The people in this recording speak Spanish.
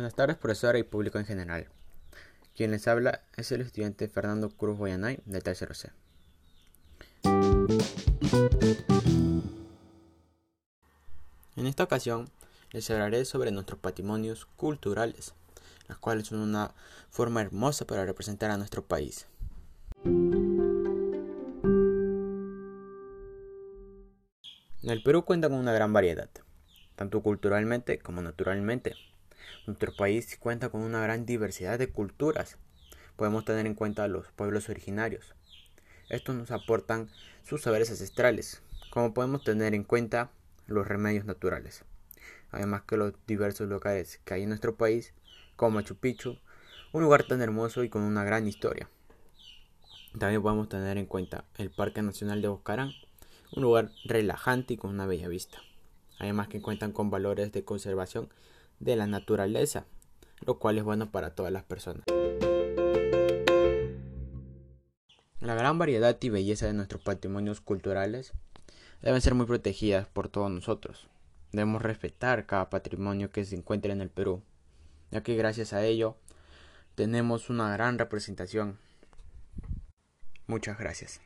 Buenas tardes, profesora y público en general. Quien les habla es el estudiante Fernando Cruz Guayanay de tercero C. En esta ocasión les hablaré sobre nuestros patrimonios culturales, las cuales son una forma hermosa para representar a nuestro país. El Perú cuenta con una gran variedad, tanto culturalmente como naturalmente. Nuestro país cuenta con una gran diversidad de culturas. Podemos tener en cuenta a los pueblos originarios. Estos nos aportan sus saberes ancestrales, como podemos tener en cuenta los remedios naturales. Además que los diversos lugares que hay en nuestro país, como Machu Picchu, un lugar tan hermoso y con una gran historia. También podemos tener en cuenta el Parque Nacional de Boscarán, un lugar relajante y con una bella vista además que cuentan con valores de conservación de la naturaleza, lo cual es bueno para todas las personas. La gran variedad y belleza de nuestros patrimonios culturales deben ser muy protegidas por todos nosotros. Debemos respetar cada patrimonio que se encuentra en el Perú, ya que gracias a ello tenemos una gran representación. Muchas gracias.